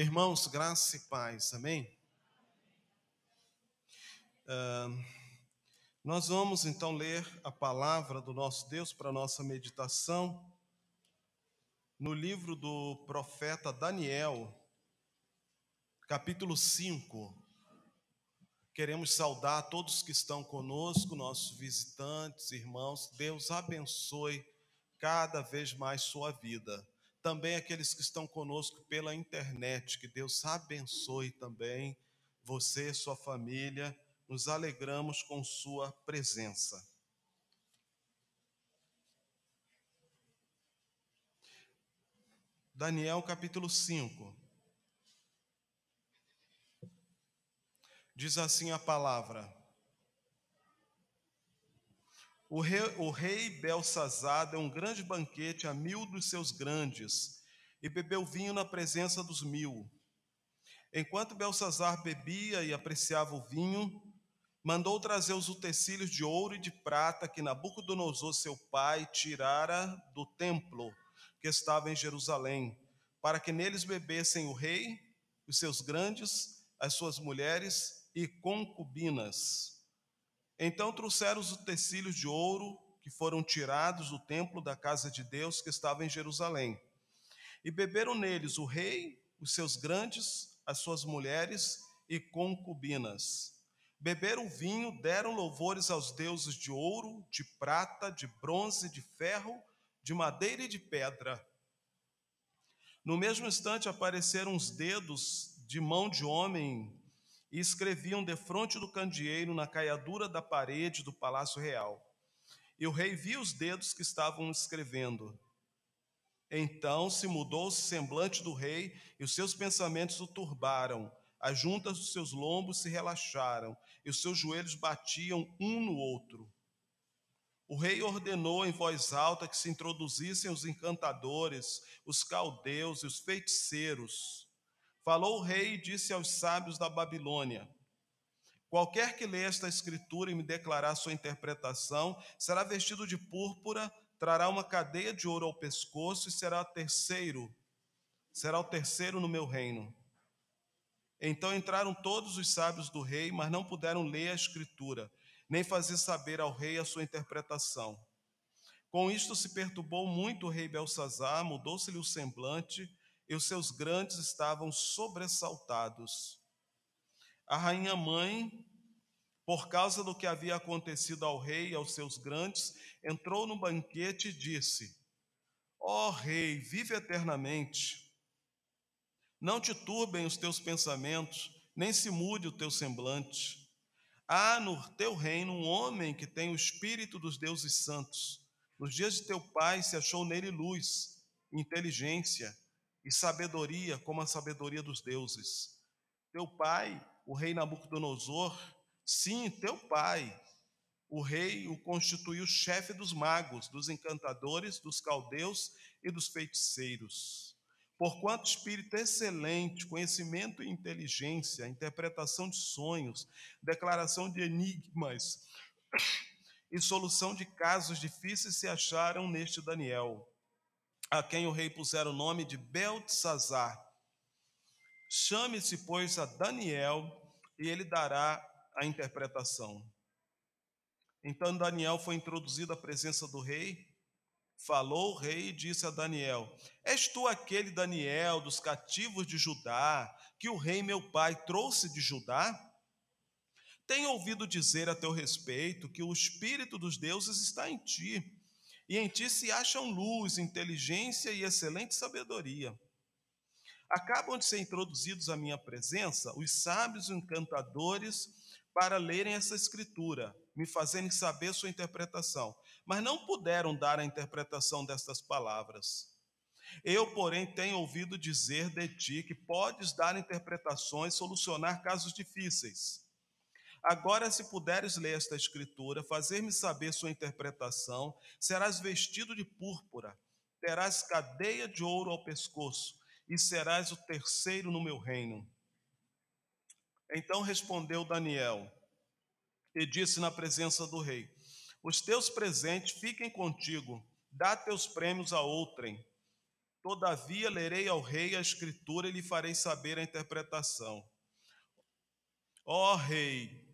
Irmãos, graça e paz, amém? Uh, nós vamos então ler a palavra do nosso Deus para nossa meditação no livro do profeta Daniel, capítulo 5. Queremos saudar todos que estão conosco, nossos visitantes, irmãos. Deus abençoe cada vez mais sua vida também aqueles que estão conosco pela internet. Que Deus abençoe também você e sua família. Nos alegramos com sua presença. Daniel capítulo 5. Diz assim a palavra: o rei, o rei Belsazar deu um grande banquete a mil dos seus grandes e bebeu vinho na presença dos mil. Enquanto Belsazar bebia e apreciava o vinho, mandou trazer os utensílios de ouro e de prata que Nabucodonosor, seu pai, tirara do templo que estava em Jerusalém, para que neles bebessem o rei, os seus grandes, as suas mulheres e concubinas. Então trouxeram os utensílios de ouro que foram tirados do templo da casa de Deus que estava em Jerusalém. E beberam neles o rei, os seus grandes, as suas mulheres e concubinas. Beberam vinho, deram louvores aos deuses de ouro, de prata, de bronze, de ferro, de madeira e de pedra. No mesmo instante apareceram os dedos de mão de homem e escreviam defronte do candeeiro na caiadura da parede do palácio real. E o rei viu os dedos que estavam escrevendo. Então se mudou o semblante do rei e os seus pensamentos o turbaram. As juntas dos seus lombos se relaxaram e os seus joelhos batiam um no outro. O rei ordenou em voz alta que se introduzissem os encantadores, os caldeus e os feiticeiros Falou o rei e disse aos sábios da Babilônia: Qualquer que lê esta escritura e me declarar sua interpretação, será vestido de púrpura, trará uma cadeia de ouro ao pescoço e será terceiro, será o terceiro no meu reino. Então entraram todos os sábios do rei, mas não puderam ler a escritura, nem fazer saber ao rei a sua interpretação. Com isto se perturbou muito o rei Belsazar, mudou-se-lhe o semblante, e os seus grandes estavam sobressaltados. A rainha mãe, por causa do que havia acontecido ao rei e aos seus grandes, entrou no banquete e disse: Ó oh, rei, vive eternamente. Não te turbem os teus pensamentos, nem se mude o teu semblante. Há no teu reino um homem que tem o espírito dos deuses santos. Nos dias de teu pai se achou nele luz, inteligência e sabedoria como a sabedoria dos deuses. Teu pai, o rei Nabucodonosor, sim, teu pai, o rei o constituiu chefe dos magos, dos encantadores, dos caldeus e dos feiticeiros. Porquanto espírito excelente, conhecimento e inteligência, interpretação de sonhos, declaração de enigmas e solução de casos difíceis se acharam neste Daniel a quem o rei pusera o nome de Beltesazar. Chame-se, pois, a Daniel, e ele dará a interpretação. Então Daniel foi introduzido à presença do rei. Falou o rei e disse a Daniel: És tu aquele Daniel dos cativos de Judá, que o rei meu pai trouxe de Judá? Tenho ouvido dizer a teu respeito que o espírito dos deuses está em ti e em ti se acham luz, inteligência e excelente sabedoria. Acabam de ser introduzidos à minha presença os sábios encantadores para lerem essa escritura, me fazerem saber sua interpretação, mas não puderam dar a interpretação destas palavras. Eu, porém, tenho ouvido dizer de ti que podes dar interpretações, solucionar casos difíceis. Agora, se puderes ler esta escritura, fazer-me saber sua interpretação, serás vestido de púrpura, terás cadeia de ouro ao pescoço, e serás o terceiro no meu reino. Então respondeu Daniel, e disse na presença do rei: Os teus presentes fiquem contigo, dá teus prêmios a outrem. Todavia lerei ao rei a escritura e lhe farei saber a interpretação. Ó rei,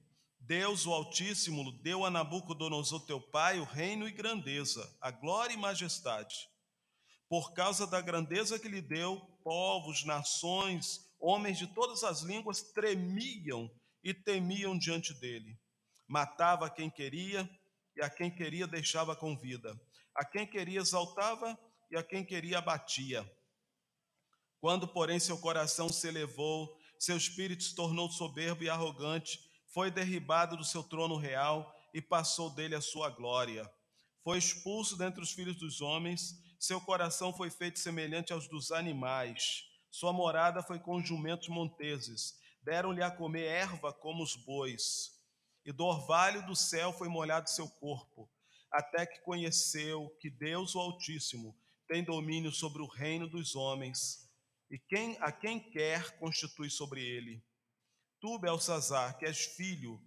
Deus o Altíssimo deu a Nabucodonosor teu pai o reino e grandeza, a glória e majestade. Por causa da grandeza que lhe deu, povos, nações, homens de todas as línguas tremiam e temiam diante dele. Matava quem queria e a quem queria deixava com vida. A quem queria exaltava e a quem queria abatia. Quando, porém, seu coração se elevou, seu espírito se tornou soberbo e arrogante, foi derribado do seu trono real e passou dele a sua glória. Foi expulso dentre os filhos dos homens, seu coração foi feito semelhante aos dos animais. Sua morada foi com jumentos monteses. Deram-lhe a comer erva como os bois. E do orvalho do céu foi molhado seu corpo, até que conheceu que Deus, o Altíssimo, tem domínio sobre o reino dos homens, e quem a quem quer constitui sobre ele. Tu, Belsazar, que és filho,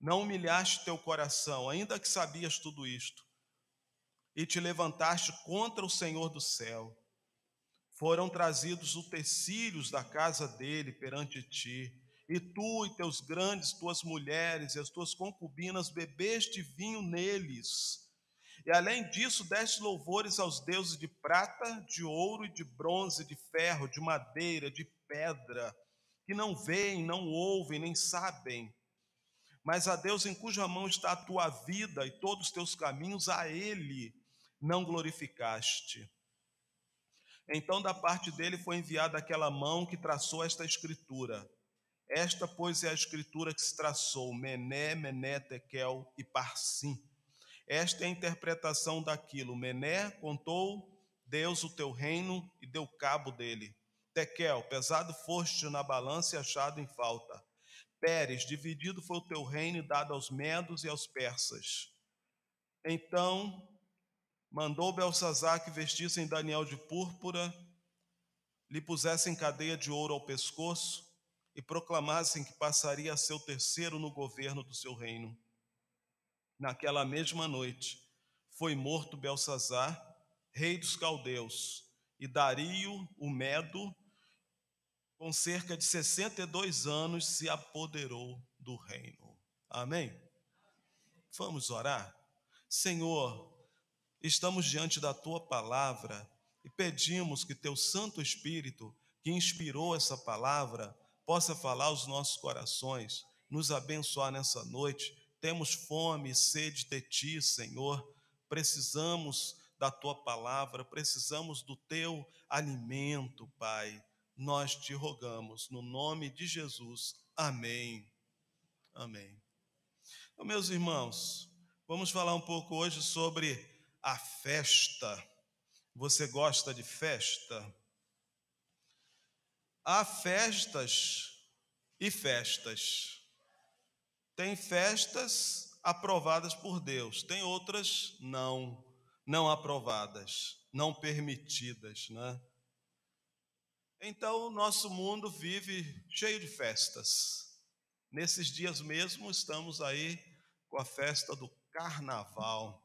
não humilhaste teu coração, ainda que sabias tudo isto, e te levantaste contra o Senhor do céu. Foram trazidos utensílios da casa dele perante ti, e tu e teus grandes, tuas mulheres e as tuas concubinas bebeste vinho neles e além disso, deste louvores aos deuses de prata, de ouro e de bronze, de ferro, de madeira, de pedra, que não veem, não ouvem, nem sabem. Mas a Deus em cuja mão está a tua vida e todos os teus caminhos, a Ele não glorificaste. Então, da parte dele foi enviada aquela mão que traçou esta escritura. Esta, pois, é a escritura que se traçou: Mené, Mené, Tekel e Parsim esta é a interpretação daquilo. Mené contou Deus o teu reino e deu cabo dele. Tekel, pesado foste na balança e achado em falta. Pérez, dividido foi o teu reino dado aos medos e aos persas. Então mandou Belsazar que vestissem Daniel de púrpura, lhe pusessem cadeia de ouro ao pescoço e proclamassem que passaria a ser o terceiro no governo do seu reino. Naquela mesma noite foi morto Belsazar, rei dos caldeus, e Dario, o Medo, com cerca de 62 anos, se apoderou do reino. Amém? Vamos orar? Senhor, estamos diante da tua palavra e pedimos que teu Santo Espírito, que inspirou essa palavra, possa falar aos nossos corações, nos abençoar nessa noite temos fome e sede de ti, Senhor. Precisamos da tua palavra, precisamos do teu alimento, Pai. Nós te rogamos, no nome de Jesus. Amém. Amém. Então, meus irmãos, vamos falar um pouco hoje sobre a festa. Você gosta de festa? Há festas e festas. Tem festas aprovadas por Deus, tem outras não, não aprovadas, não permitidas, né? Então, o nosso mundo vive cheio de festas. Nesses dias mesmo estamos aí com a festa do carnaval.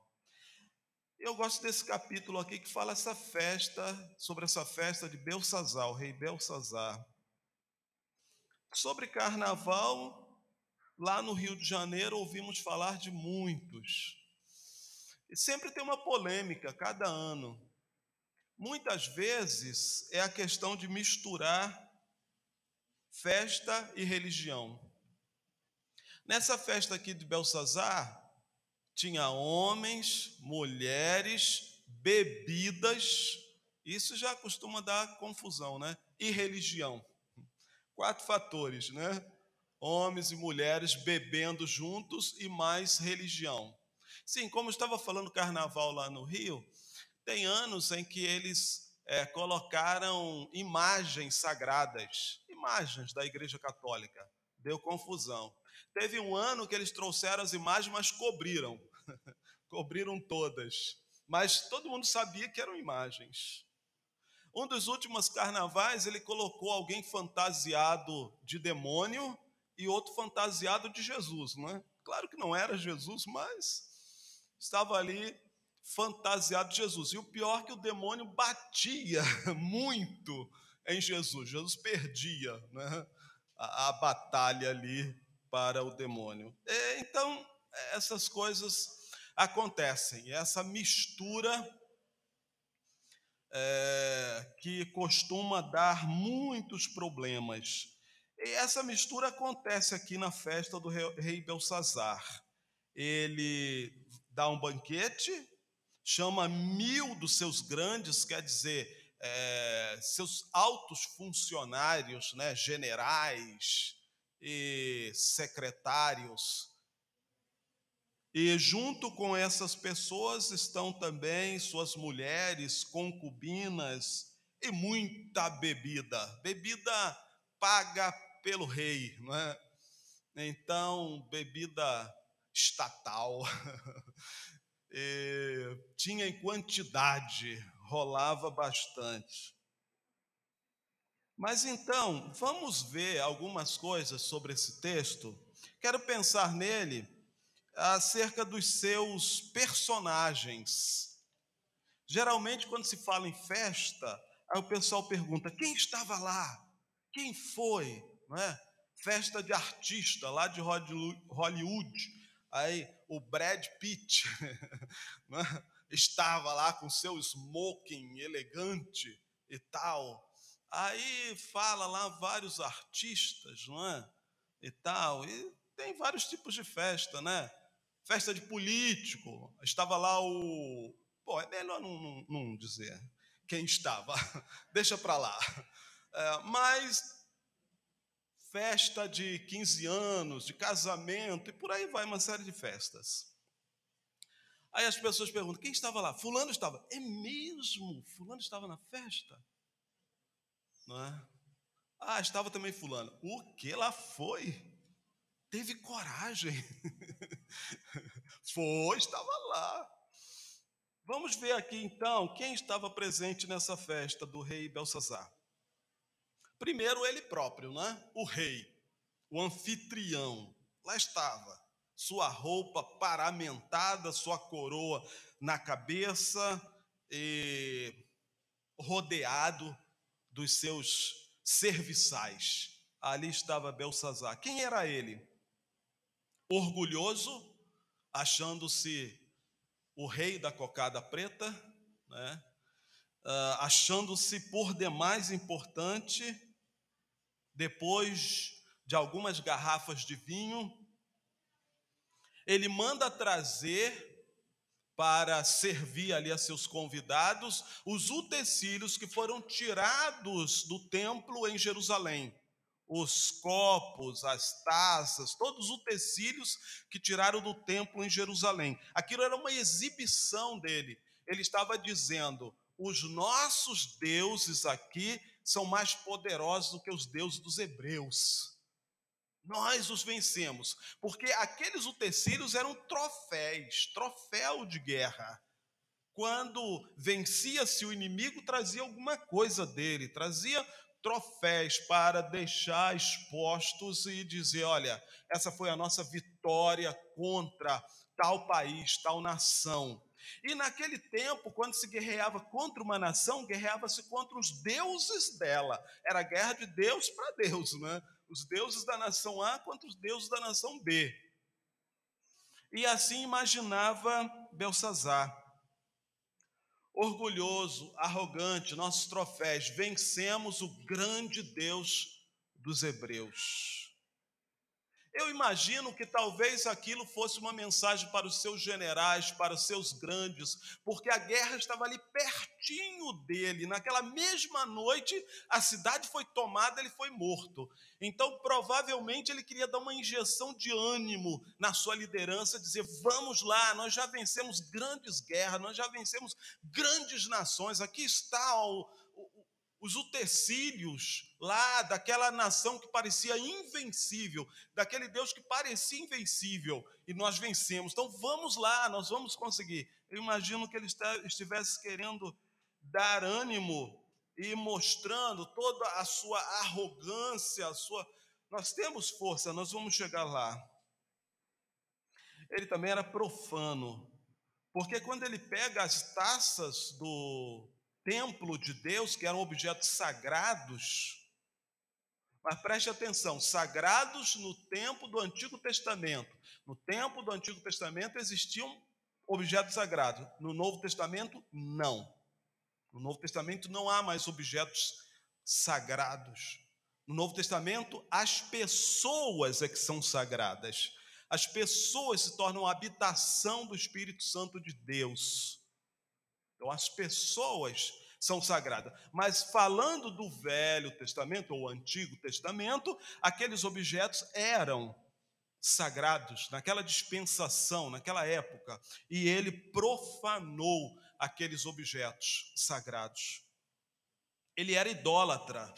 Eu gosto desse capítulo aqui que fala essa festa, sobre essa festa de Belsazar, o rei Belsazar. Sobre carnaval, Lá no Rio de Janeiro ouvimos falar de muitos. E sempre tem uma polêmica cada ano. Muitas vezes é a questão de misturar festa e religião. Nessa festa aqui de Belsazar, tinha homens, mulheres, bebidas, isso já costuma dar confusão, né? E religião. Quatro fatores, né? homens e mulheres bebendo juntos e mais religião. Sim, como estava falando carnaval lá no Rio, tem anos em que eles é, colocaram imagens sagradas, imagens da Igreja Católica. Deu confusão. Teve um ano que eles trouxeram as imagens, mas cobriram. cobriram todas. Mas todo mundo sabia que eram imagens. Um dos últimos carnavais, ele colocou alguém fantasiado de demônio e outro fantasiado de Jesus, não é? Claro que não era Jesus, mas estava ali fantasiado de Jesus. E o pior é que o demônio batia muito em Jesus. Jesus perdia né, a, a batalha ali para o demônio. E, então, essas coisas acontecem. Essa mistura é, que costuma dar muitos problemas. E essa mistura acontece aqui na festa do rei Belsazar. Ele dá um banquete, chama mil dos seus grandes, quer dizer, é, seus altos funcionários, né, generais e secretários, e junto com essas pessoas estão também suas mulheres, concubinas e muita bebida. Bebida paga pelo rei, não é? Então, bebida estatal. tinha em quantidade, rolava bastante. Mas então, vamos ver algumas coisas sobre esse texto. Quero pensar nele acerca dos seus personagens. Geralmente, quando se fala em festa, aí o pessoal pergunta: quem estava lá? Quem foi? Não é? Festa de artista lá de Hollywood. Aí o Brad Pitt é? estava lá com seu smoking elegante e tal. Aí fala lá vários artistas, não é? E tal. E tem vários tipos de festa, né? festa de político, estava lá o. Pô, é melhor não, não, não dizer quem estava, deixa para lá. É, mas festa de 15 anos, de casamento, e por aí vai uma série de festas. Aí as pessoas perguntam: quem estava lá? Fulano estava. É mesmo? Fulano estava na festa? Não é? Ah, estava também Fulano. O que lá foi? teve coragem. Foi, estava lá. Vamos ver aqui então quem estava presente nessa festa do rei Belsazar. Primeiro ele próprio, né? O rei, o anfitrião. Lá estava, sua roupa paramentada, sua coroa na cabeça e rodeado dos seus serviçais. Ali estava Belsazar. Quem era ele? orgulhoso, achando-se o rei da cocada preta, né? Uh, achando-se por demais importante, depois de algumas garrafas de vinho, ele manda trazer para servir ali a seus convidados os utensílios que foram tirados do templo em Jerusalém os copos, as taças, todos os utensílios que tiraram do templo em Jerusalém. Aquilo era uma exibição dele. Ele estava dizendo: os nossos deuses aqui são mais poderosos do que os deuses dos hebreus. Nós os vencemos, porque aqueles utensílios eram troféus, troféu de guerra. Quando vencia-se o inimigo, trazia alguma coisa dele, trazia troféus para deixar expostos e dizer: olha, essa foi a nossa vitória contra tal país, tal nação. E naquele tempo, quando se guerreava contra uma nação, guerreava-se contra os deuses dela. Era guerra de Deus para Deus, né? Os deuses da nação A contra os deuses da nação B. E assim imaginava Belsazar orgulhoso, arrogante, nossos troféus, vencemos o grande Deus dos hebreus. Eu imagino que talvez aquilo fosse uma mensagem para os seus generais, para os seus grandes, porque a guerra estava ali pertinho dele. Naquela mesma noite, a cidade foi tomada, ele foi morto. Então, provavelmente, ele queria dar uma injeção de ânimo na sua liderança, dizer: vamos lá, nós já vencemos grandes guerras, nós já vencemos grandes nações. Aqui está o, os utensílios lá daquela nação que parecia invencível, daquele Deus que parecia invencível, e nós vencemos. Então vamos lá, nós vamos conseguir. Eu imagino que ele estivesse querendo dar ânimo e mostrando toda a sua arrogância, a sua. Nós temos força, nós vamos chegar lá. Ele também era profano. Porque quando ele pega as taças do templo de Deus, que eram objetos sagrados, mas preste atenção, sagrados no tempo do Antigo Testamento. No tempo do Antigo Testamento existiam objetos sagrados. No Novo Testamento, não. No Novo Testamento não há mais objetos sagrados. No Novo Testamento, as pessoas é que são sagradas. As pessoas se tornam a habitação do Espírito Santo de Deus. Então, as pessoas são sagradas. Mas falando do Velho Testamento ou Antigo Testamento, aqueles objetos eram sagrados naquela dispensação, naquela época, e ele profanou aqueles objetos sagrados. Ele era idólatra.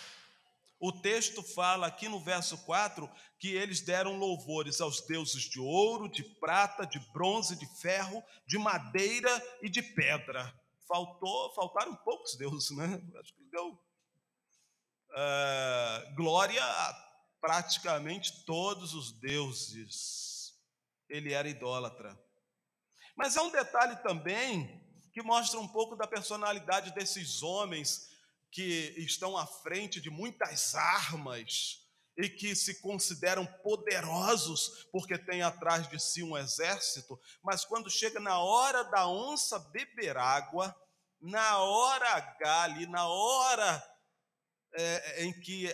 O texto fala aqui no verso 4 que eles deram louvores aos deuses de ouro, de prata, de bronze, de ferro, de madeira e de pedra. Faltou, faltaram poucos deuses, né? Acho que deu uh, glória a praticamente todos os deuses. Ele era idólatra. Mas há um detalhe também que mostra um pouco da personalidade desses homens que estão à frente de muitas armas e que se consideram poderosos porque têm atrás de si um exército, mas quando chega na hora da onça beber água, na hora H, ali, na hora é, em que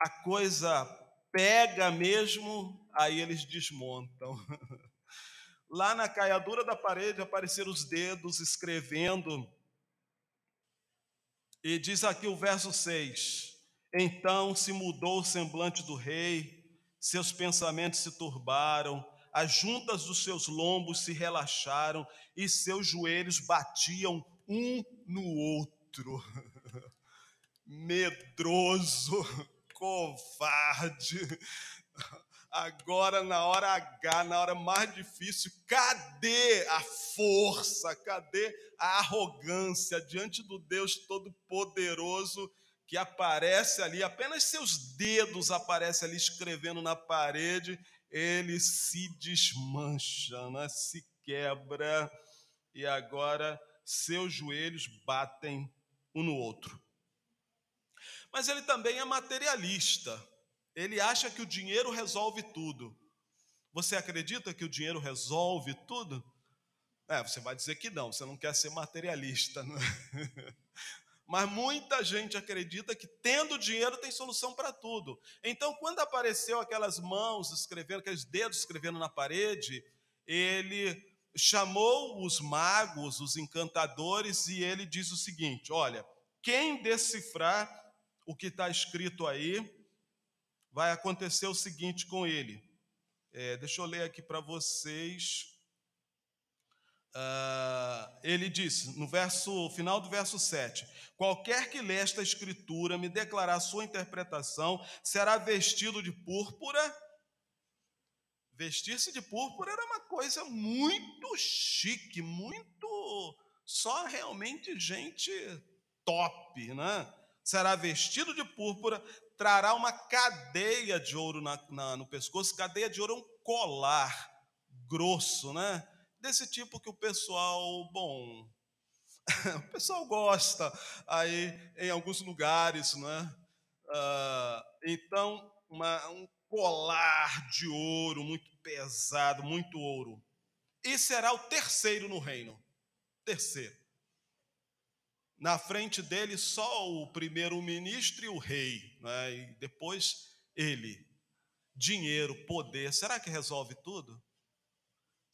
a coisa pega mesmo, aí eles desmontam. Lá na caiadura da parede apareceram os dedos escrevendo e diz aqui o verso 6: Então se mudou o semblante do rei, seus pensamentos se turbaram, as juntas dos seus lombos se relaxaram e seus joelhos batiam um no outro. Medroso, covarde. Agora, na hora H, na hora mais difícil, cadê a força? Cadê a arrogância diante do Deus Todo-Poderoso que aparece ali? Apenas seus dedos aparecem ali escrevendo na parede, ele se desmancha, né? se quebra, e agora seus joelhos batem um no outro. Mas ele também é materialista. Ele acha que o dinheiro resolve tudo. Você acredita que o dinheiro resolve tudo? É, você vai dizer que não, você não quer ser materialista. Não é? Mas muita gente acredita que tendo dinheiro tem solução para tudo. Então, quando apareceu aquelas mãos escrevendo, aqueles dedos escrevendo na parede, ele chamou os magos, os encantadores, e ele diz o seguinte: olha, quem decifrar o que está escrito aí, vai acontecer o seguinte com ele. É, deixa eu ler aqui para vocês. Uh, ele disse, no verso final do verso 7: Qualquer que lê esta escritura me declarar sua interpretação será vestido de púrpura. Vestir-se de púrpura era uma coisa muito chique, muito. Só realmente gente top, né? Será vestido de púrpura, trará uma cadeia de ouro na, na, no pescoço. Cadeia de ouro é um colar grosso, né? Desse tipo que o pessoal, bom, o pessoal gosta aí em alguns lugares, né? Então, uma, um colar de ouro muito pesado, muito ouro. E será o terceiro no reino. Terceiro. Na frente dele, só o primeiro-ministro e o rei, né? e depois ele. Dinheiro, poder, será que resolve tudo?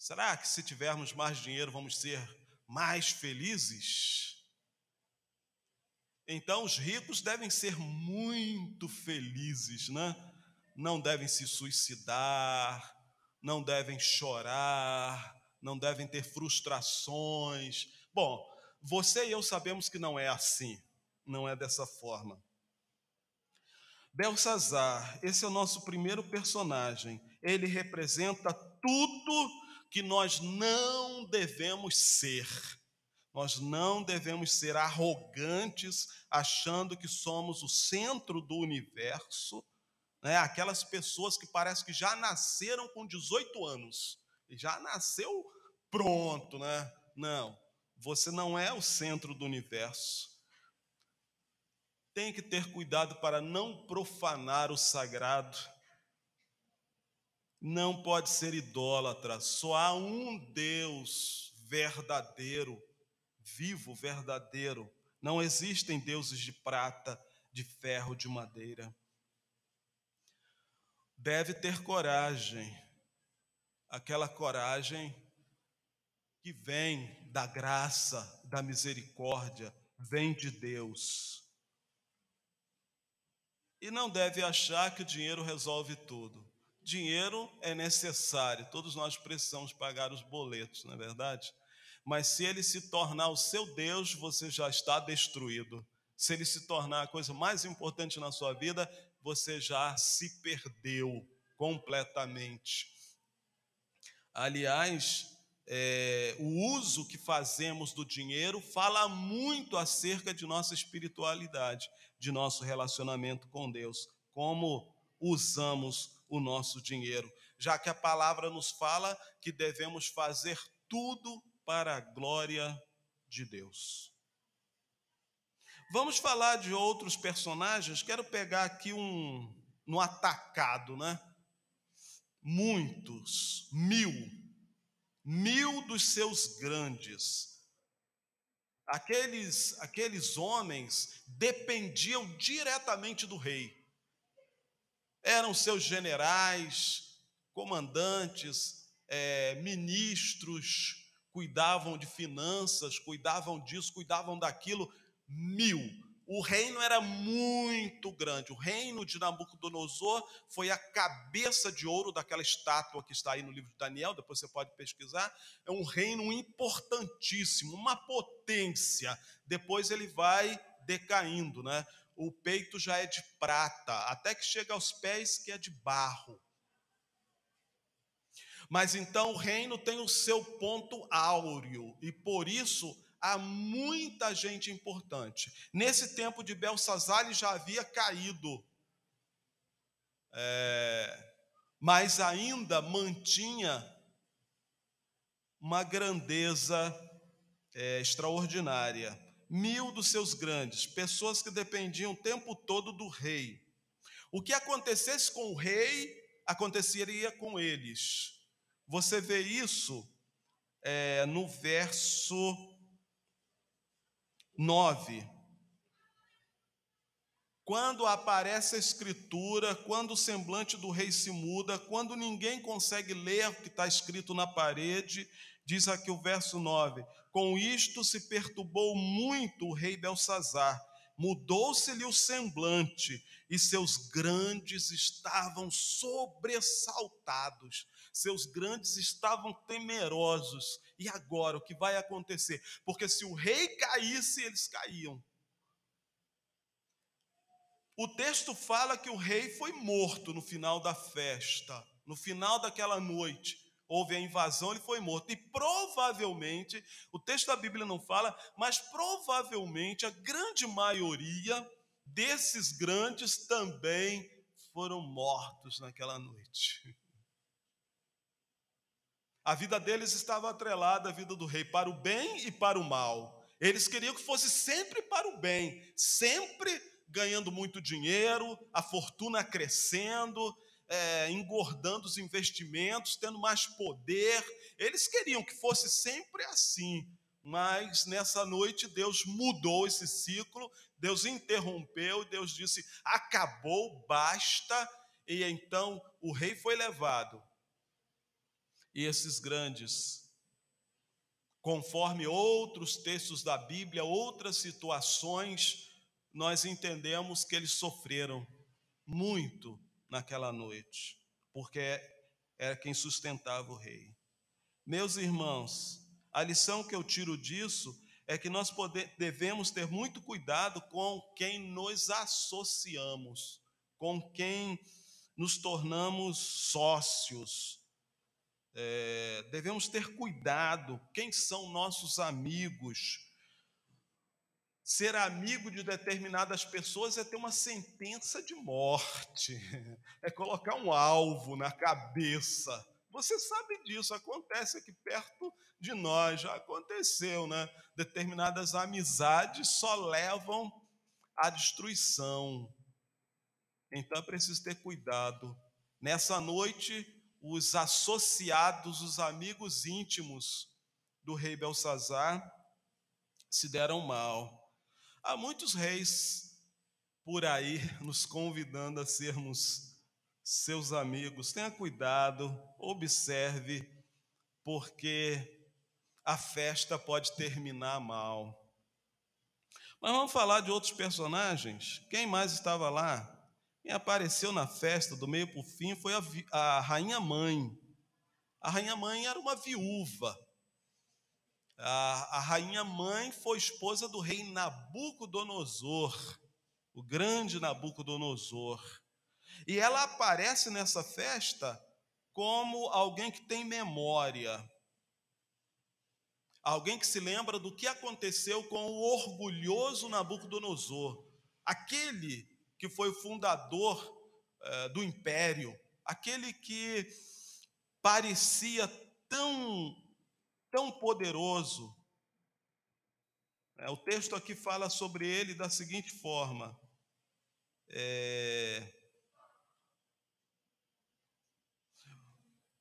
Será que se tivermos mais dinheiro vamos ser mais felizes? Então, os ricos devem ser muito felizes, né? Não devem se suicidar, não devem chorar, não devem ter frustrações. Bom, você e eu sabemos que não é assim, não é dessa forma. Belsazar, esse é o nosso primeiro personagem. Ele representa tudo que nós não devemos ser. Nós não devemos ser arrogantes, achando que somos o centro do universo. Né? Aquelas pessoas que parece que já nasceram com 18 anos, já nasceu pronto, né? Não, você não é o centro do universo. Tem que ter cuidado para não profanar o sagrado. Não pode ser idólatra. Só há um Deus verdadeiro, vivo, verdadeiro. Não existem deuses de prata, de ferro, de madeira. Deve ter coragem, aquela coragem que vem da graça, da misericórdia, vem de Deus. E não deve achar que o dinheiro resolve tudo. Dinheiro é necessário, todos nós precisamos pagar os boletos, não é verdade? Mas se ele se tornar o seu Deus, você já está destruído. Se ele se tornar a coisa mais importante na sua vida, você já se perdeu completamente. Aliás, é, o uso que fazemos do dinheiro fala muito acerca de nossa espiritualidade, de nosso relacionamento com Deus, como usamos o nosso dinheiro, já que a palavra nos fala que devemos fazer tudo para a glória de Deus. Vamos falar de outros personagens, quero pegar aqui um no atacado, né? Muitos, mil mil dos seus grandes. Aqueles, aqueles homens dependiam diretamente do rei. Eram seus generais, comandantes, é, ministros, cuidavam de finanças, cuidavam disso, cuidavam daquilo. Mil o reino era muito grande. O reino de Nabucodonosor foi a cabeça de ouro daquela estátua que está aí no livro de Daniel, depois você pode pesquisar. É um reino importantíssimo, uma potência. Depois ele vai decaindo, né? O peito já é de prata, até que chega aos pés que é de barro. Mas então o reino tem o seu ponto áureo, e por isso há muita gente importante. Nesse tempo de Belsazar, ele já havia caído, é, mas ainda mantinha uma grandeza é, extraordinária. Mil dos seus grandes, pessoas que dependiam o tempo todo do rei. O que acontecesse com o rei, aconteceria com eles. Você vê isso é, no verso 9. Quando aparece a escritura, quando o semblante do rei se muda, quando ninguém consegue ler o que está escrito na parede, diz aqui o verso 9: Com isto se perturbou muito o rei Belsazar, mudou-se-lhe o semblante, e seus grandes estavam sobressaltados, seus grandes estavam temerosos. E agora o que vai acontecer? Porque se o rei caísse, eles caíam. O texto fala que o rei foi morto no final da festa, no final daquela noite. Houve a invasão, ele foi morto. E provavelmente, o texto da Bíblia não fala, mas provavelmente a grande maioria desses grandes também foram mortos naquela noite. A vida deles estava atrelada à vida do rei, para o bem e para o mal. Eles queriam que fosse sempre para o bem, sempre ganhando muito dinheiro, a fortuna crescendo, é, engordando os investimentos, tendo mais poder. Eles queriam que fosse sempre assim. Mas nessa noite Deus mudou esse ciclo, Deus interrompeu, Deus disse: acabou, basta. E então o rei foi levado e esses grandes, conforme outros textos da Bíblia, outras situações, nós entendemos que eles sofreram muito naquela noite, porque era quem sustentava o rei. Meus irmãos, a lição que eu tiro disso é que nós poder, devemos ter muito cuidado com quem nos associamos, com quem nos tornamos sócios, é, devemos ter cuidado quem são nossos amigos. Ser amigo de determinadas pessoas é ter uma sentença de morte, é colocar um alvo na cabeça Você sabe disso, acontece aqui perto de nós, já aconteceu, né? Determinadas amizades só levam à destruição. Então é preciso ter cuidado. Nessa noite, os associados, os amigos íntimos do rei Belsazar se deram mal. Há muitos reis por aí nos convidando a sermos seus amigos. Tenha cuidado, observe, porque a festa pode terminar mal. Mas vamos falar de outros personagens. Quem mais estava lá? Quem apareceu na festa do meio para o fim foi a, a rainha mãe. A rainha mãe era uma viúva. A, a rainha mãe foi esposa do rei Nabucodonosor, o grande Nabucodonosor. E ela aparece nessa festa como alguém que tem memória, alguém que se lembra do que aconteceu com o orgulhoso Nabucodonosor, aquele que foi fundador eh, do império, aquele que parecia tão tão poderoso. É, o texto aqui fala sobre ele da seguinte forma: é,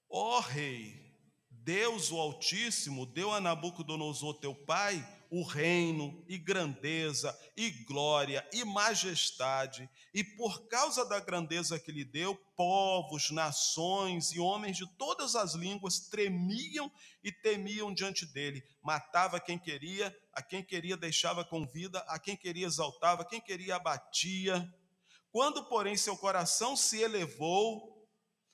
Ó Rei, Deus o Altíssimo deu a Nabucodonosor teu pai o reino e grandeza e glória e majestade, e por causa da grandeza que lhe deu, povos, nações e homens de todas as línguas tremiam e temiam diante dele. Matava quem queria, a quem queria deixava com vida, a quem queria exaltava, a quem queria abatia. Quando, porém, seu coração se elevou,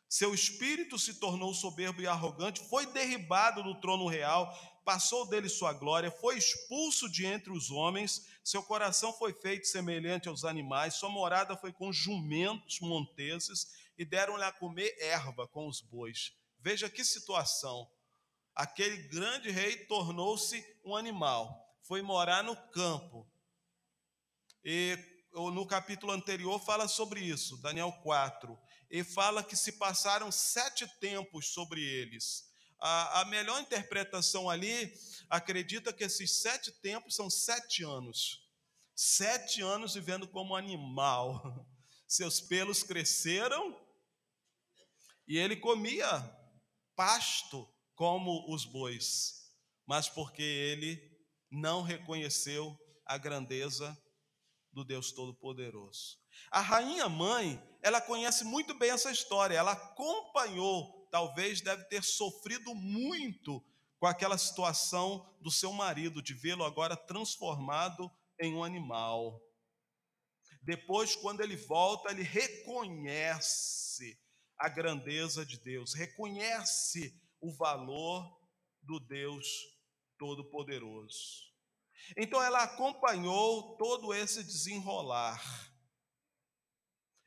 seu espírito se tornou soberbo e arrogante, foi derribado do trono real, passou dele sua glória, foi expulso de entre os homens, seu coração foi feito semelhante aos animais, sua morada foi com jumentos monteses e deram-lhe a comer erva com os bois. Veja que situação. Aquele grande rei tornou-se um animal, foi morar no campo. E no capítulo anterior fala sobre isso, Daniel 4 e fala que se passaram sete tempos sobre eles. A, a melhor interpretação ali acredita que esses sete tempos são sete anos. Sete anos vivendo como animal. Seus pelos cresceram e ele comia pasto como os bois, mas porque ele não reconheceu a grandeza do Deus Todo-Poderoso. A rainha mãe, ela conhece muito bem essa história, ela acompanhou, talvez deve ter sofrido muito com aquela situação do seu marido, de vê-lo agora transformado em um animal. Depois, quando ele volta, ele reconhece a grandeza de Deus, reconhece o valor do Deus Todo-Poderoso. Então, ela acompanhou todo esse desenrolar.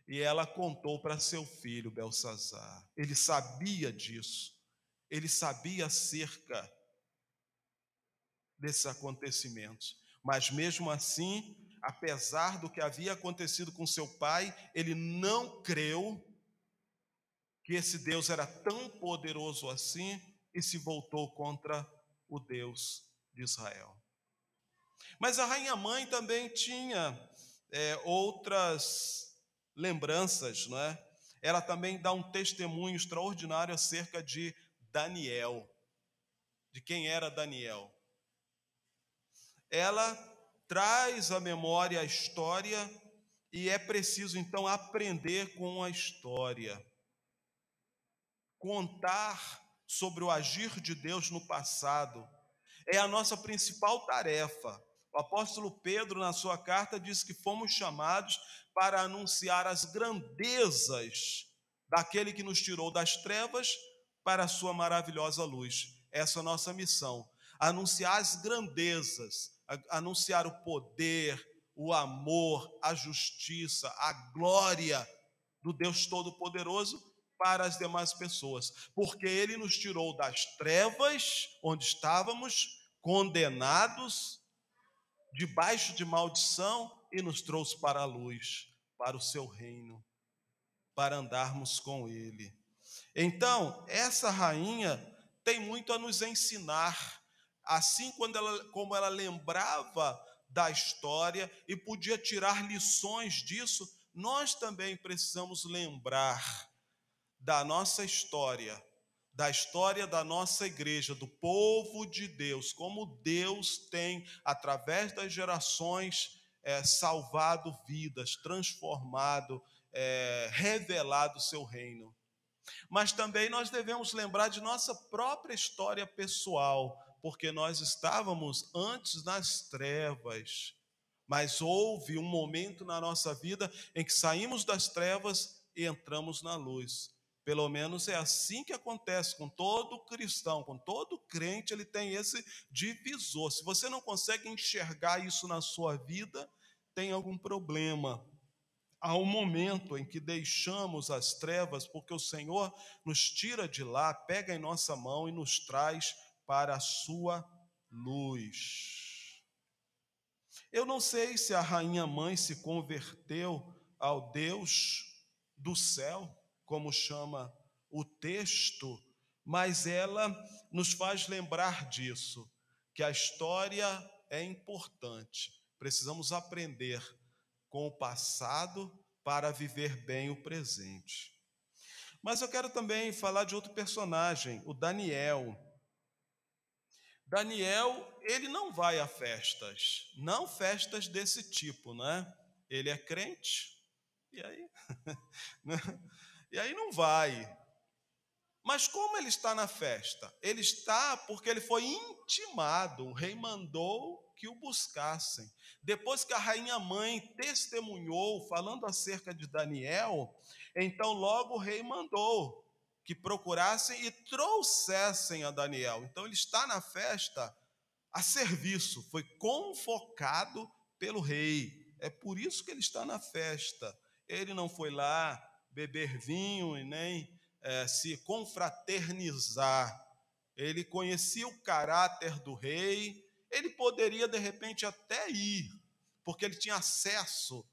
E ela contou para seu filho Belsazar. Ele sabia disso. Ele sabia acerca desses acontecimentos. Mas mesmo assim, apesar do que havia acontecido com seu pai, ele não creu que esse Deus era tão poderoso assim e se voltou contra o Deus de Israel. Mas a rainha mãe também tinha é, outras lembranças, não é? Ela também dá um testemunho extraordinário acerca de Daniel, de quem era Daniel. Ela traz à memória a história e é preciso então aprender com a história. Contar sobre o agir de Deus no passado é a nossa principal tarefa. O apóstolo Pedro, na sua carta, diz que fomos chamados para anunciar as grandezas daquele que nos tirou das trevas para a sua maravilhosa luz. Essa é a nossa missão. Anunciar as grandezas, anunciar o poder, o amor, a justiça, a glória do Deus Todo-Poderoso para as demais pessoas, porque Ele nos tirou das trevas, onde estávamos condenados, debaixo de maldição, e nos trouxe para a luz, para o seu reino, para andarmos com Ele. Então, essa rainha tem muito a nos ensinar. Assim quando ela, como ela lembrava da história e podia tirar lições disso, nós também precisamos lembrar da nossa história, da história da nossa igreja, do povo de Deus, como Deus tem, através das gerações, é, salvado vidas, transformado, é, revelado o seu reino. Mas também nós devemos lembrar de nossa própria história pessoal, porque nós estávamos antes nas trevas, mas houve um momento na nossa vida em que saímos das trevas e entramos na luz. Pelo menos é assim que acontece com todo cristão, com todo crente, ele tem esse divisor. Se você não consegue enxergar isso na sua vida, tem algum problema. Há um momento em que deixamos as trevas, porque o Senhor nos tira de lá, pega em nossa mão e nos traz para a sua luz. Eu não sei se a rainha mãe se converteu ao Deus do céu, como chama o texto, mas ela nos faz lembrar disso, que a história é importante. Precisamos aprender com o passado para viver bem o presente. Mas eu quero também falar de outro personagem, o Daniel. Daniel, ele não vai a festas, não festas desse tipo, né? Ele é crente, e aí? E aí não vai. Mas como ele está na festa? Ele está porque ele foi intimado, o rei mandou que o buscassem. Depois que a rainha mãe testemunhou, falando acerca de Daniel, então logo o rei mandou que procurassem e trouxessem a Daniel. Então ele está na festa a serviço, foi convocado pelo rei. É por isso que ele está na festa. Ele não foi lá beber vinho e nem é, se confraternizar. Ele conhecia o caráter do rei, ele poderia de repente até ir, porque ele tinha acesso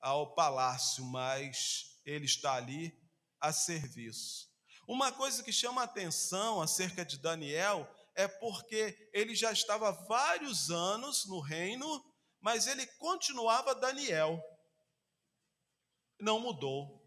ao palácio, mas ele está ali a serviço. Uma coisa que chama a atenção acerca de Daniel é porque ele já estava vários anos no reino, mas ele continuava Daniel. Não mudou.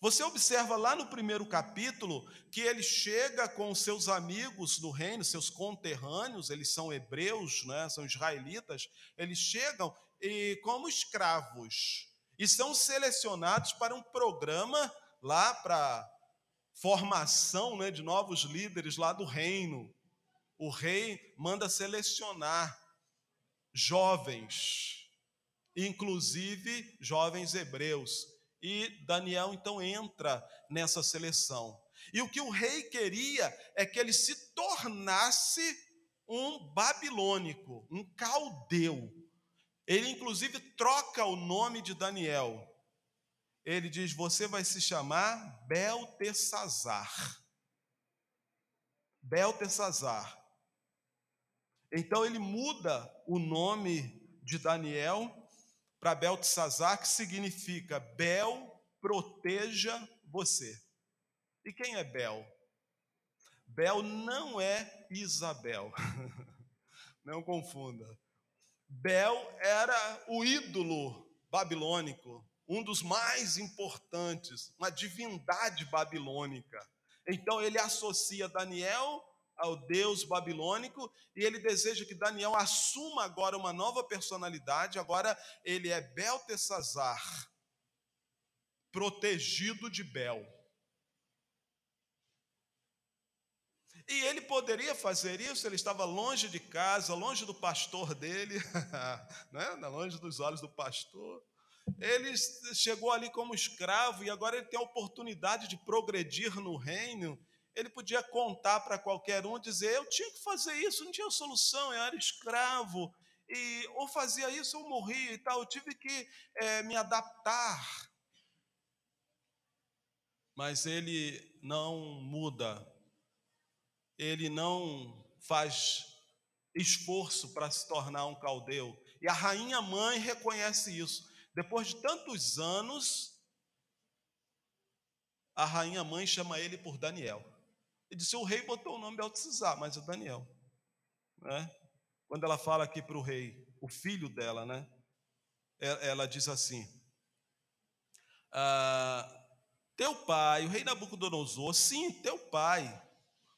Você observa lá no primeiro capítulo que ele chega com seus amigos do reino, seus conterrâneos, eles são hebreus, né, são israelitas, eles chegam e, como escravos e são selecionados para um programa lá para formação né, de novos líderes lá do reino. O rei manda selecionar jovens, inclusive jovens hebreus e Daniel então entra nessa seleção. E o que o rei queria é que ele se tornasse um babilônico, um caldeu. Ele inclusive troca o nome de Daniel. Ele diz: Você vai se chamar Beltesazar. Beltesazar. Então ele muda o nome de Daniel para Beltesazar, que significa Bel proteja você. E quem é Bel? Bel não é Isabel. Não confunda. Bel era o ídolo babilônico, um dos mais importantes, uma divindade babilônica. Então ele associa Daniel ao deus babilônico e ele deseja que Daniel assuma agora uma nova personalidade, agora ele é Beltesazar, protegido de Bel. E ele poderia fazer isso, ele estava longe de casa, longe do pastor dele, né? longe dos olhos do pastor. Ele chegou ali como escravo e agora ele tem a oportunidade de progredir no reino ele podia contar para qualquer um, dizer: eu tinha que fazer isso, não tinha solução, eu era escravo, e ou fazia isso ou morria e tal, eu tive que é, me adaptar. Mas ele não muda, ele não faz esforço para se tornar um caldeu. E a rainha mãe reconhece isso. Depois de tantos anos, a rainha mãe chama ele por Daniel. E disse: o rei botou o nome Beltesazar, mas é Daniel. Né? Quando ela fala aqui para o rei, o filho dela, né? Ela diz assim: ah, Teu pai, o rei Nabucodonosor, sim, teu pai,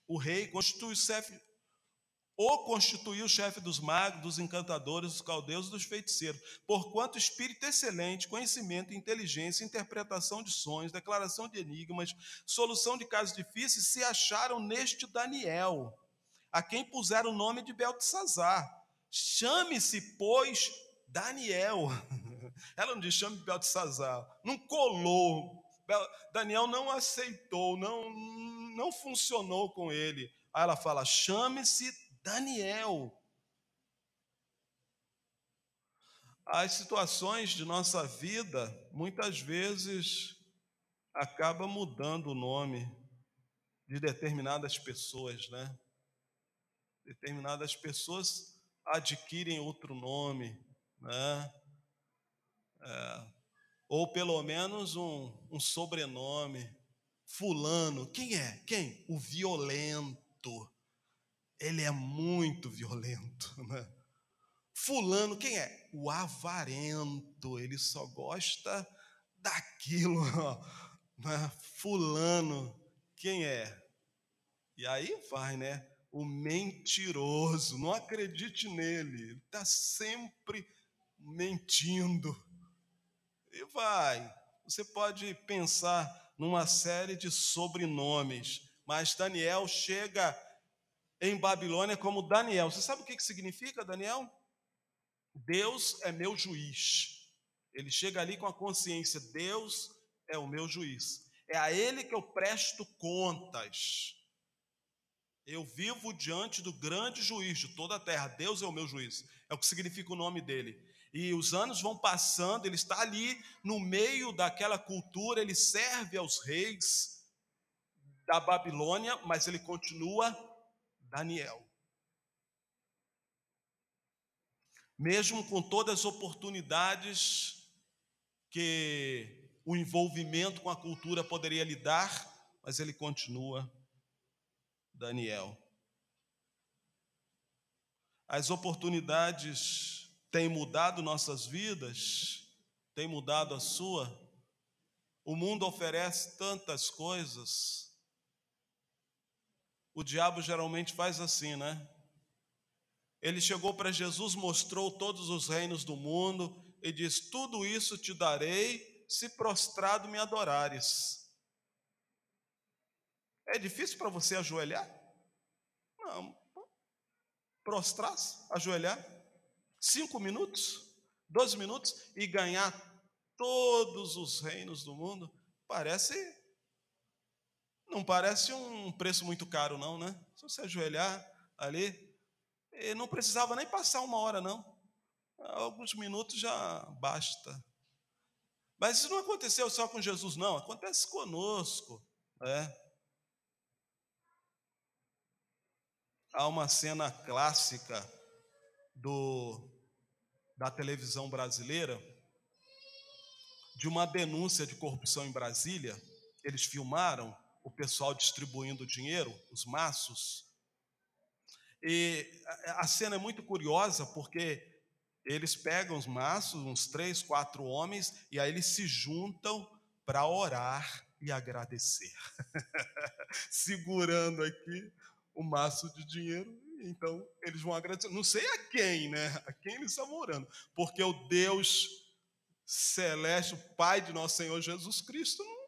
o rei, constitui o chefe, ou constituiu o chefe dos magos, dos encantadores, dos caldeus e dos feiticeiros, porquanto espírito excelente, conhecimento, inteligência, interpretação de sonhos, declaração de enigmas, solução de casos difíceis, se acharam neste Daniel, a quem puseram o nome de Beltesazar. Chame-se, pois, Daniel. Ela não diz chame Beltesazar, não colou. Daniel não aceitou, não, não funcionou com ele. Aí ela fala: chame-se Daniel. As situações de nossa vida, muitas vezes, acaba mudando o nome de determinadas pessoas, né? Determinadas pessoas adquirem outro nome, né? É, ou pelo menos um, um sobrenome. Fulano, quem é? Quem? O violento ele é muito violento. Né? Fulano, quem é? O avarento, ele só gosta daquilo. Né? Fulano, quem é? E aí vai, né? O mentiroso, não acredite nele, ele está sempre mentindo. E vai. Você pode pensar numa série de sobrenomes, mas Daniel chega em Babilônia como Daniel. Você sabe o que significa Daniel? Deus é meu juiz. Ele chega ali com a consciência: Deus é o meu juiz. É a Ele que eu presto contas. Eu vivo diante do grande juiz de toda a terra. Deus é o meu juiz. É o que significa o nome dele. E os anos vão passando, ele está ali no meio daquela cultura, ele serve aos reis da Babilônia, mas ele continua Daniel. Mesmo com todas as oportunidades que o envolvimento com a cultura poderia lhe dar, mas ele continua Daniel. As oportunidades têm mudado nossas vidas, têm mudado a sua. O mundo oferece tantas coisas, o diabo geralmente faz assim, né? Ele chegou para Jesus, mostrou todos os reinos do mundo e diz: Tudo isso te darei se prostrado me adorares. É difícil para você ajoelhar? Não. Prostrar-se, ajoelhar, cinco minutos, doze minutos e ganhar todos os reinos do mundo, parece não parece um preço muito caro, não, né? Se você ajoelhar ali, não precisava nem passar uma hora, não. Alguns minutos já basta. Mas isso não aconteceu só com Jesus, não. Acontece conosco. Né? Há uma cena clássica do, da televisão brasileira de uma denúncia de corrupção em Brasília. Eles filmaram o pessoal distribuindo dinheiro, os maços. E a cena é muito curiosa porque eles pegam os maços, uns três, quatro homens, e aí eles se juntam para orar e agradecer. Segurando aqui o maço de dinheiro, então eles vão agradecer. Não sei a quem, né? A quem eles estão orando, porque o Deus celeste, o Pai de nosso Senhor Jesus Cristo, não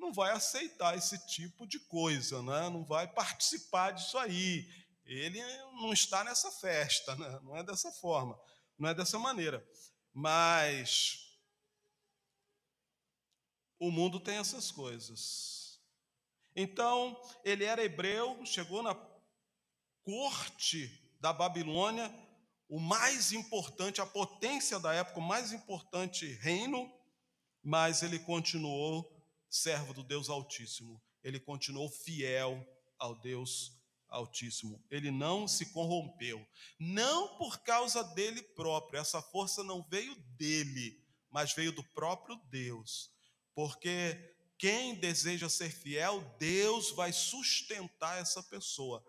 não vai aceitar esse tipo de coisa, né? não vai participar disso aí. Ele não está nessa festa, né? não é dessa forma, não é dessa maneira. Mas o mundo tem essas coisas. Então, ele era hebreu, chegou na corte da Babilônia, o mais importante, a potência da época, o mais importante reino, mas ele continuou servo do Deus Altíssimo, ele continuou fiel ao Deus Altíssimo. Ele não se corrompeu, não por causa dele próprio, essa força não veio dele, mas veio do próprio Deus, porque quem deseja ser fiel, Deus vai sustentar essa pessoa.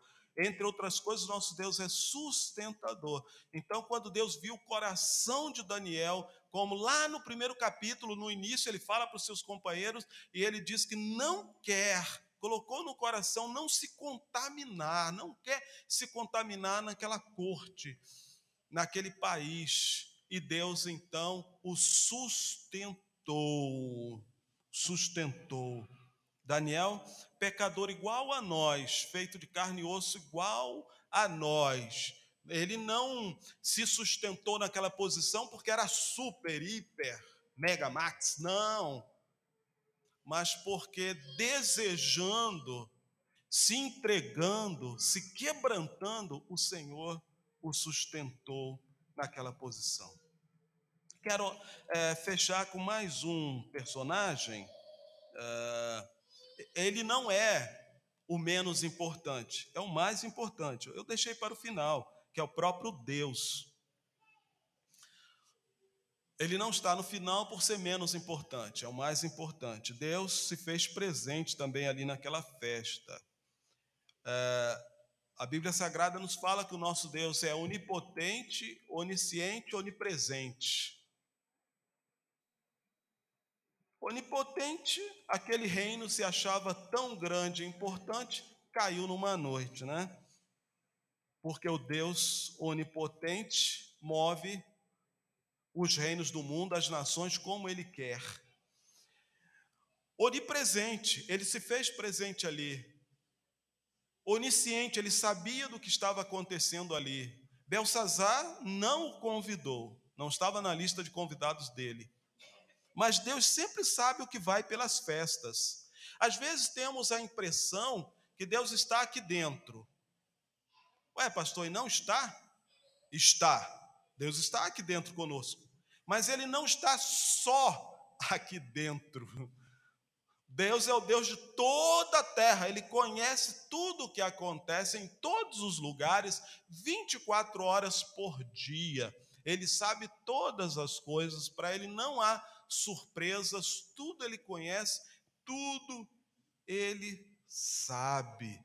Entre outras coisas, nosso Deus é sustentador. Então, quando Deus viu o coração de Daniel, como lá no primeiro capítulo, no início, ele fala para os seus companheiros e ele diz que não quer, colocou no coração não se contaminar, não quer se contaminar naquela corte, naquele país. E Deus então o sustentou. Sustentou. Daniel, pecador igual a nós, feito de carne e osso igual a nós. Ele não se sustentou naquela posição porque era super, hiper, mega max, não. Mas porque desejando, se entregando, se quebrantando, o Senhor o sustentou naquela posição. Quero é, fechar com mais um personagem. É, ele não é o menos importante, é o mais importante. Eu deixei para o final, que é o próprio Deus. Ele não está no final por ser menos importante, é o mais importante. Deus se fez presente também ali naquela festa. É, a Bíblia Sagrada nos fala que o nosso Deus é onipotente, onisciente, onipresente. Onipotente, aquele reino se achava tão grande e importante, caiu numa noite, né? Porque o Deus onipotente move os reinos do mundo, as nações como ele quer. Onipresente, ele se fez presente ali. Onisciente, ele sabia do que estava acontecendo ali. Belsazar não o convidou, não estava na lista de convidados dele. Mas Deus sempre sabe o que vai pelas festas. Às vezes temos a impressão que Deus está aqui dentro. Ué, pastor, e não está? Está. Deus está aqui dentro conosco. Mas Ele não está só aqui dentro. Deus é o Deus de toda a terra, Ele conhece tudo o que acontece em todos os lugares, 24 horas por dia. Ele sabe todas as coisas, para Ele não há surpresas, tudo ele conhece, tudo ele sabe.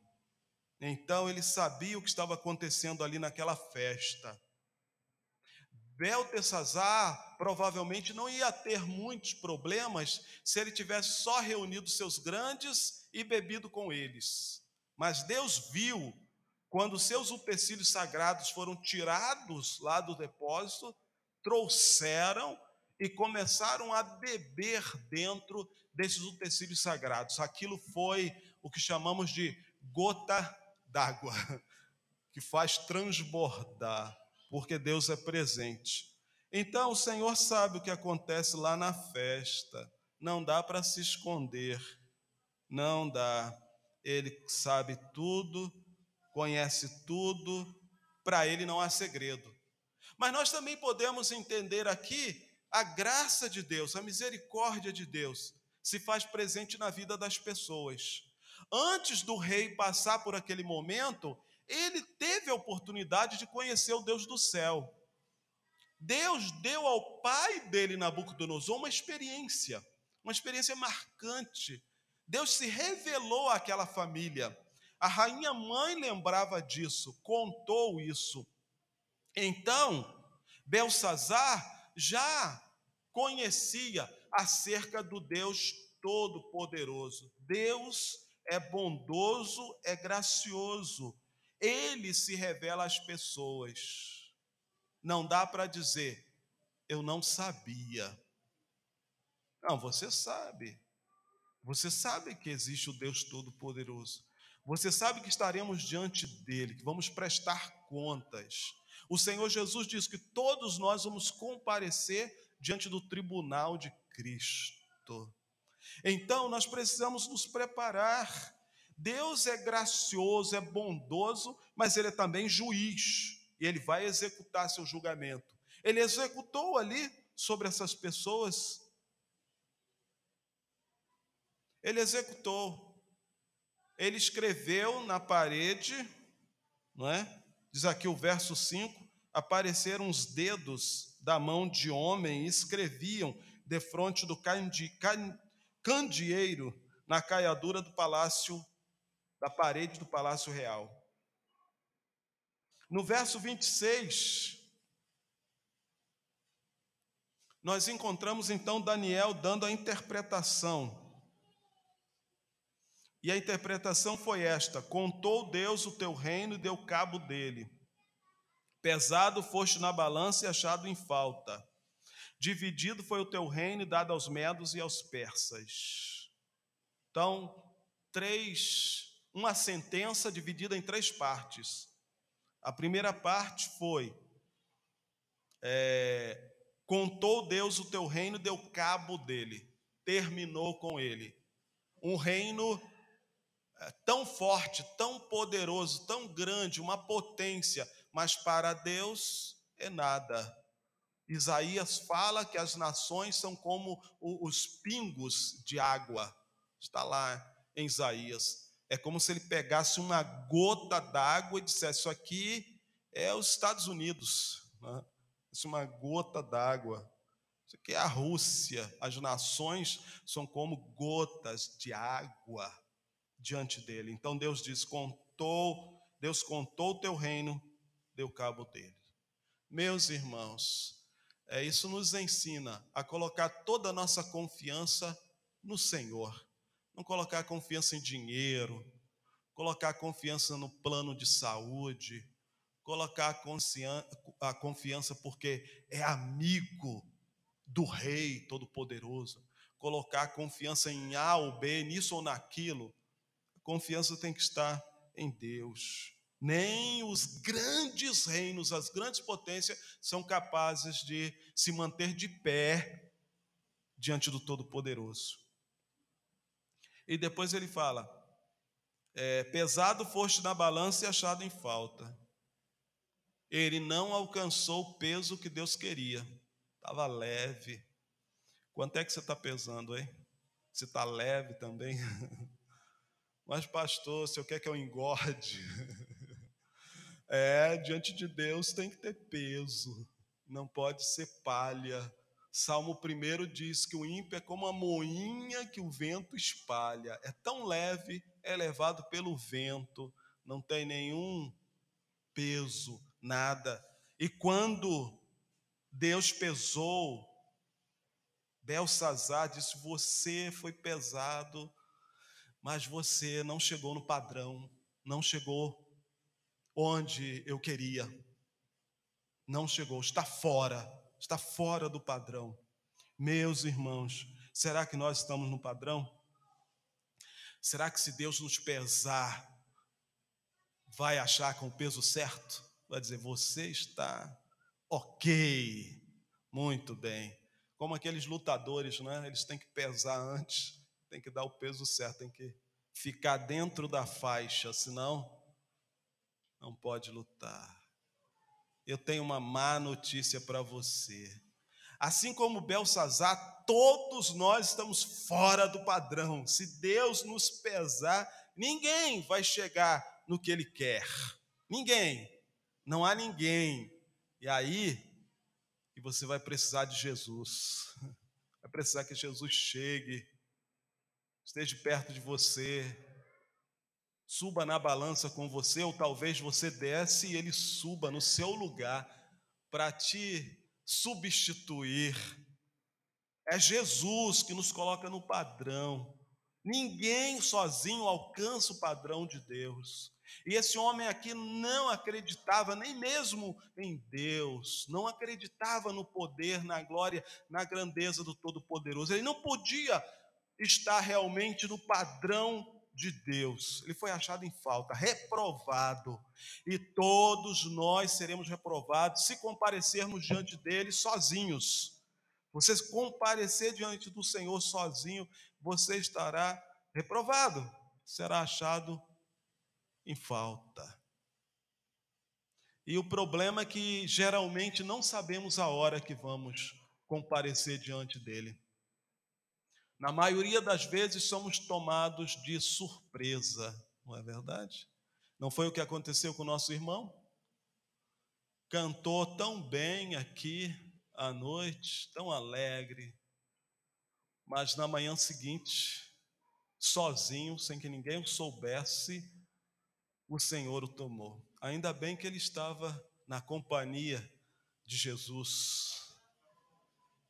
Então ele sabia o que estava acontecendo ali naquela festa. Beltesazar provavelmente não ia ter muitos problemas se ele tivesse só reunido seus grandes e bebido com eles. Mas Deus viu quando seus utensílios sagrados foram tirados lá do depósito, trouxeram e começaram a beber dentro desses utensílios sagrados. Aquilo foi o que chamamos de gota d'água, que faz transbordar, porque Deus é presente. Então o Senhor sabe o que acontece lá na festa, não dá para se esconder, não dá. Ele sabe tudo, conhece tudo, para ele não há segredo. Mas nós também podemos entender aqui a graça de Deus, a misericórdia de Deus se faz presente na vida das pessoas. Antes do rei passar por aquele momento, ele teve a oportunidade de conhecer o Deus do céu. Deus deu ao pai dele, Nabucodonosor, uma experiência, uma experiência marcante. Deus se revelou àquela família. A rainha mãe lembrava disso, contou isso. Então, Belsazar já conhecia acerca do Deus Todo-Poderoso. Deus é bondoso, é gracioso. Ele se revela às pessoas. Não dá para dizer, eu não sabia. Não, você sabe. Você sabe que existe o Deus Todo-Poderoso. Você sabe que estaremos diante dele, que vamos prestar contas. O Senhor Jesus diz que todos nós vamos comparecer diante do tribunal de Cristo. Então, nós precisamos nos preparar. Deus é gracioso, é bondoso, mas Ele é também juiz, e Ele vai executar seu julgamento. Ele executou ali sobre essas pessoas. Ele executou. Ele escreveu na parede, não é? Diz aqui o verso 5: apareceram os dedos da mão de homem e escreviam defronte do candeeiro na caiadura do palácio, da parede do palácio real. No verso 26, nós encontramos então Daniel dando a interpretação. E a interpretação foi esta: Contou Deus o teu reino e deu cabo dele. Pesado foste na balança e achado em falta. Dividido foi o teu reino e dado aos medos e aos persas. Então, três, uma sentença dividida em três partes. A primeira parte foi: é, contou Deus o teu reino, deu cabo dele, terminou com ele. Um reino tão forte, tão poderoso, tão grande, uma potência, mas para Deus é nada. Isaías fala que as nações são como os pingos de água. Está lá em Isaías. É como se ele pegasse uma gota d'água e dissesse: Isso aqui é os Estados Unidos. Né? Isso é uma gota d'água. Isso aqui é a Rússia. As nações são como gotas de água diante dele. Então Deus diz: Contou, Deus contou o teu reino, deu cabo dele. Meus irmãos, é, isso nos ensina a colocar toda a nossa confiança no Senhor não colocar confiança em dinheiro, colocar confiança no plano de saúde, colocar a confiança porque é amigo do Rei Todo-Poderoso, colocar confiança em A ou B, nisso ou naquilo. Confiança tem que estar em Deus. Nem os grandes reinos, as grandes potências são capazes de se manter de pé diante do Todo-Poderoso. E depois ele fala: é, pesado foste na balança e achado em falta. Ele não alcançou o peso que Deus queria, estava leve. Quanto é que você está pesando, hein? Você está leve também? Mas, pastor, se eu quer que eu engorde, é, diante de Deus tem que ter peso, não pode ser palha Salmo 1 diz que o ímpio é como a moinha que o vento espalha. É tão leve, é levado pelo vento, não tem nenhum peso, nada. E quando Deus pesou, Belsazar disse: Você foi pesado, mas você não chegou no padrão, não chegou onde eu queria. Não chegou, está fora está fora do padrão. Meus irmãos, será que nós estamos no padrão? Será que se Deus nos pesar, vai achar com o peso certo? Vai dizer, você está ok, muito bem. Como aqueles lutadores, né? Eles têm que pesar antes, tem que dar o peso certo, tem que ficar dentro da faixa, senão não pode lutar eu tenho uma má notícia para você. Assim como Belsazar, todos nós estamos fora do padrão. Se Deus nos pesar, ninguém vai chegar no que Ele quer. Ninguém. Não há ninguém. E aí, e você vai precisar de Jesus. Vai precisar que Jesus chegue, esteja perto de você, suba na balança com você, ou talvez você desce e ele suba no seu lugar para te substituir. É Jesus que nos coloca no padrão. Ninguém sozinho alcança o padrão de Deus. E esse homem aqui não acreditava nem mesmo em Deus, não acreditava no poder, na glória, na grandeza do Todo-Poderoso. Ele não podia estar realmente no padrão de Deus. Ele foi achado em falta, reprovado. E todos nós seremos reprovados se comparecermos diante dele sozinhos. Você comparecer diante do Senhor sozinho, você estará reprovado, será achado em falta. E o problema é que geralmente não sabemos a hora que vamos comparecer diante dele. Na maioria das vezes somos tomados de surpresa, não é verdade? Não foi o que aconteceu com o nosso irmão? Cantou tão bem aqui à noite, tão alegre. Mas na manhã seguinte, sozinho, sem que ninguém o soubesse, o Senhor o tomou. Ainda bem que ele estava na companhia de Jesus.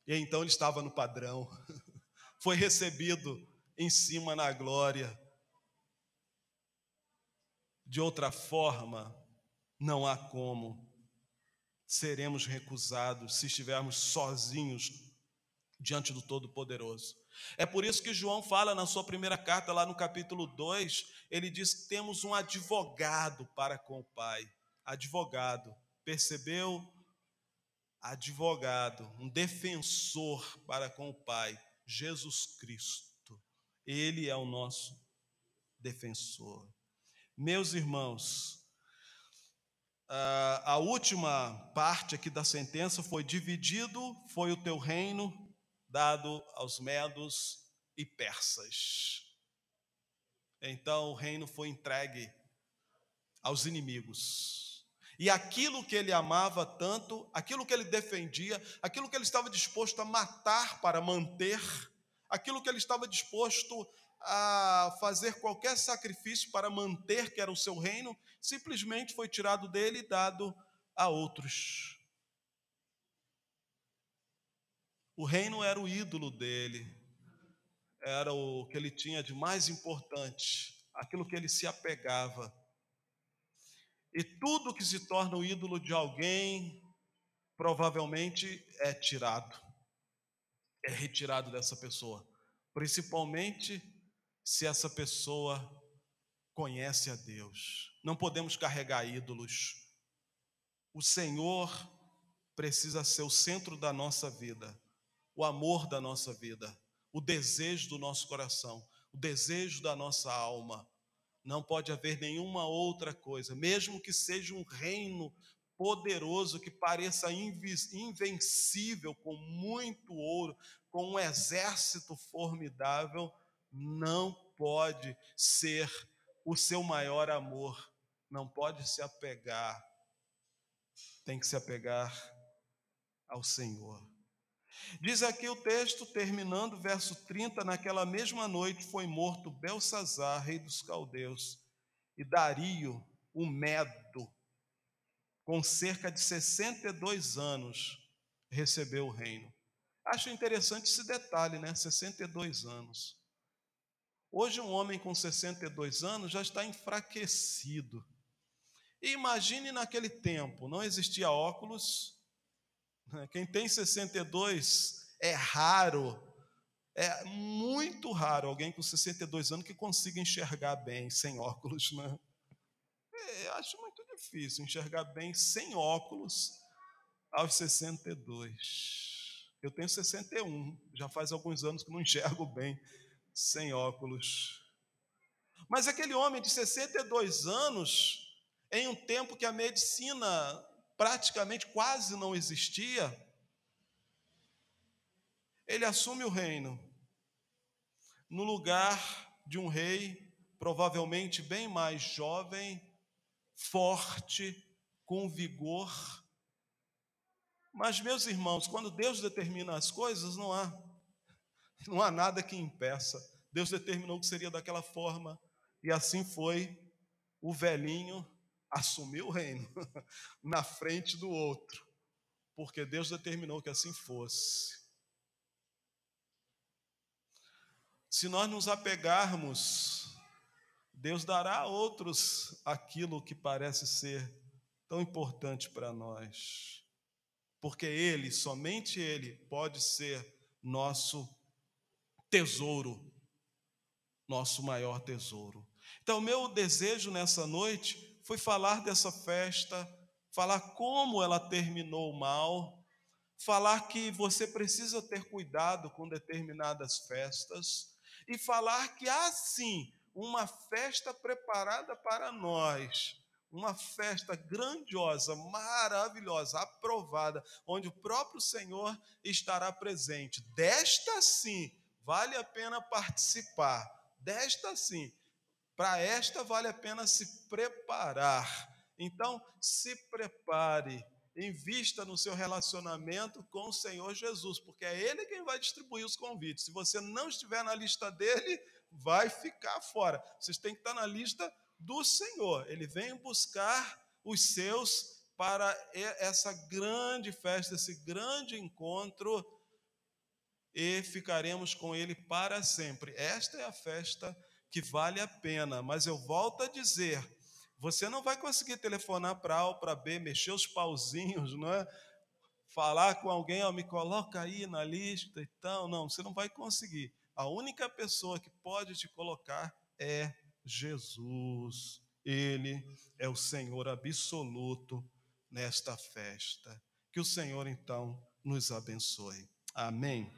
E então ele estava no padrão. Foi recebido em cima na glória. De outra forma, não há como. Seremos recusados se estivermos sozinhos diante do Todo-Poderoso. É por isso que João fala na sua primeira carta, lá no capítulo 2, ele diz que temos um advogado para com o Pai. Advogado, percebeu? Advogado, um defensor para com o Pai, Jesus Cristo. Ele é o nosso defensor. Meus irmãos, a última parte aqui da sentença foi: dividido foi o teu reino dado aos medos e persas. Então o reino foi entregue aos inimigos. E aquilo que ele amava tanto, aquilo que ele defendia, aquilo que ele estava disposto a matar para manter, aquilo que ele estava disposto a fazer qualquer sacrifício para manter, que era o seu reino, simplesmente foi tirado dele e dado a outros. O reino era o ídolo dele, era o que ele tinha de mais importante, aquilo que ele se apegava. E tudo que se torna o ídolo de alguém, provavelmente é tirado, é retirado dessa pessoa, principalmente se essa pessoa conhece a Deus. Não podemos carregar ídolos. O Senhor precisa ser o centro da nossa vida o amor da nossa vida, o desejo do nosso coração, o desejo da nossa alma. Não pode haver nenhuma outra coisa, mesmo que seja um reino poderoso que pareça invencível, com muito ouro, com um exército formidável, não pode ser o seu maior amor, não pode se apegar, tem que se apegar ao Senhor. Diz aqui o texto, terminando, verso 30, naquela mesma noite foi morto Belsazar, rei dos caldeus, e Dario, o Medo, com cerca de 62 anos, recebeu o reino. Acho interessante esse detalhe, né? 62 anos. Hoje, um homem com 62 anos já está enfraquecido. E imagine naquele tempo, não existia óculos? Quem tem 62 é raro, é muito raro alguém com 62 anos que consiga enxergar bem sem óculos, né? É, acho muito difícil enxergar bem sem óculos aos 62. Eu tenho 61, já faz alguns anos que não enxergo bem sem óculos. Mas aquele homem de 62 anos, em um tempo que a medicina praticamente quase não existia, ele assume o reino no lugar de um rei, provavelmente bem mais jovem, forte, com vigor. Mas, meus irmãos, quando Deus determina as coisas, não há, não há nada que impeça. Deus determinou que seria daquela forma, e assim foi. O velhinho assumiu o reino na frente do outro, porque Deus determinou que assim fosse. Se nós nos apegarmos, Deus dará a outros aquilo que parece ser tão importante para nós, porque Ele, somente Ele, pode ser nosso tesouro, nosso maior tesouro. Então, meu desejo nessa noite foi falar dessa festa, falar como ela terminou mal, falar que você precisa ter cuidado com determinadas festas e falar que há sim uma festa preparada para nós, uma festa grandiosa, maravilhosa, aprovada, onde o próprio Senhor estará presente. Desta sim vale a pena participar. Desta sim para esta vale a pena se preparar. Então, se prepare invista no seu relacionamento com o Senhor Jesus, porque é Ele quem vai distribuir os convites. Se você não estiver na lista dele, vai ficar fora. Vocês têm que estar na lista do Senhor. Ele vem buscar os seus para essa grande festa, esse grande encontro, e ficaremos com Ele para sempre. Esta é a festa que vale a pena, mas eu volto a dizer: você não vai conseguir telefonar para A ou para B, mexer os pauzinhos, não é? Falar com alguém, ó, me coloca aí na lista e tal. Não, você não vai conseguir. A única pessoa que pode te colocar é Jesus. Ele é o Senhor absoluto nesta festa. Que o Senhor então nos abençoe. Amém.